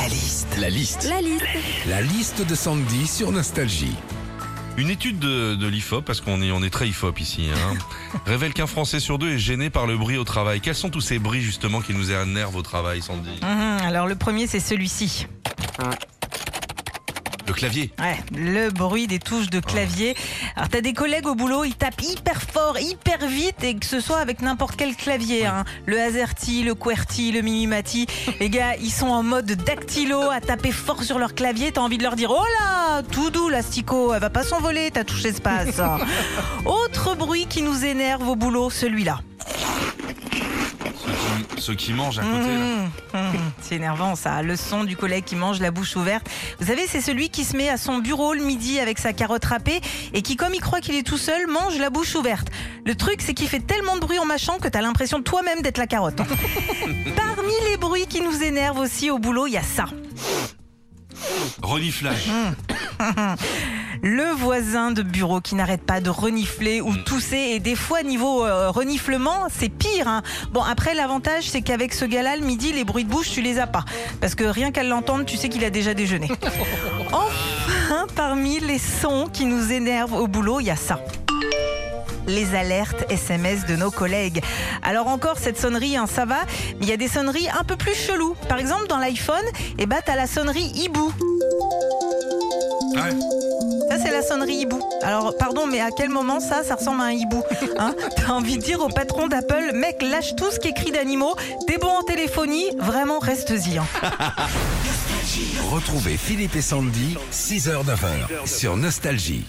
La liste. La liste. La liste. La liste de Sandy sur Nostalgie. Une étude de, de l'IFOP, parce qu'on est, on est très IFOP ici, hein, révèle qu'un Français sur deux est gêné par le bruit au travail. Quels sont tous ces bruits justement qui nous énervent au travail, Sandy? Mhm, alors le premier c'est celui-ci. Le clavier. Ouais, le bruit des touches de clavier. Alors t'as des collègues au boulot, ils tapent hyper fort, hyper vite et que ce soit avec n'importe quel clavier, hein. le AZERTY, le QWERTY, le Mimimati. Les gars, ils sont en mode dactylo à taper fort sur leur clavier. T'as envie de leur dire oh là, tout doux l'astico, elle va pas s'envoler ta touche espace. Autre bruit qui nous énerve au boulot, celui-là. Ceux qui, mangent à côté. Mmh, mmh, c'est énervant ça, le son du collègue qui mange la bouche ouverte. Vous savez, c'est celui qui se met à son bureau le midi avec sa carotte râpée et qui, comme il croit qu'il est tout seul, mange la bouche ouverte. Le truc, c'est qu'il fait tellement de bruit en mâchant que t'as l'impression toi-même d'être la carotte. Parmi les bruits qui nous énervent aussi au boulot, il y a ça. Reniflage. Le voisin de bureau qui n'arrête pas de renifler ou tousser et des fois niveau euh, reniflement c'est pire. hein. Bon après l'avantage c'est qu'avec ce gars-là le midi les bruits de bouche tu les as pas parce que rien qu'à l'entendre tu sais qu'il a déjà déjeuné. Enfin parmi les sons qui nous énervent au boulot il y a ça les alertes SMS de nos collègues. Alors encore cette sonnerie, hein, ça va, mais il y a des sonneries un peu plus cheloues. Par exemple, dans l'iPhone, eh ben, t'as la sonnerie hibou. Ouais. C'est la sonnerie hibou. Alors, pardon, mais à quel moment ça, ça ressemble à un hibou hein? T'as envie de dire au patron d'Apple, mec, lâche tout ce qui cri d'animaux, t'es bon en téléphonie, vraiment, reste-y. hein. Retrouvez Philippe et Sandy, 6h-9h sur Nostalgie.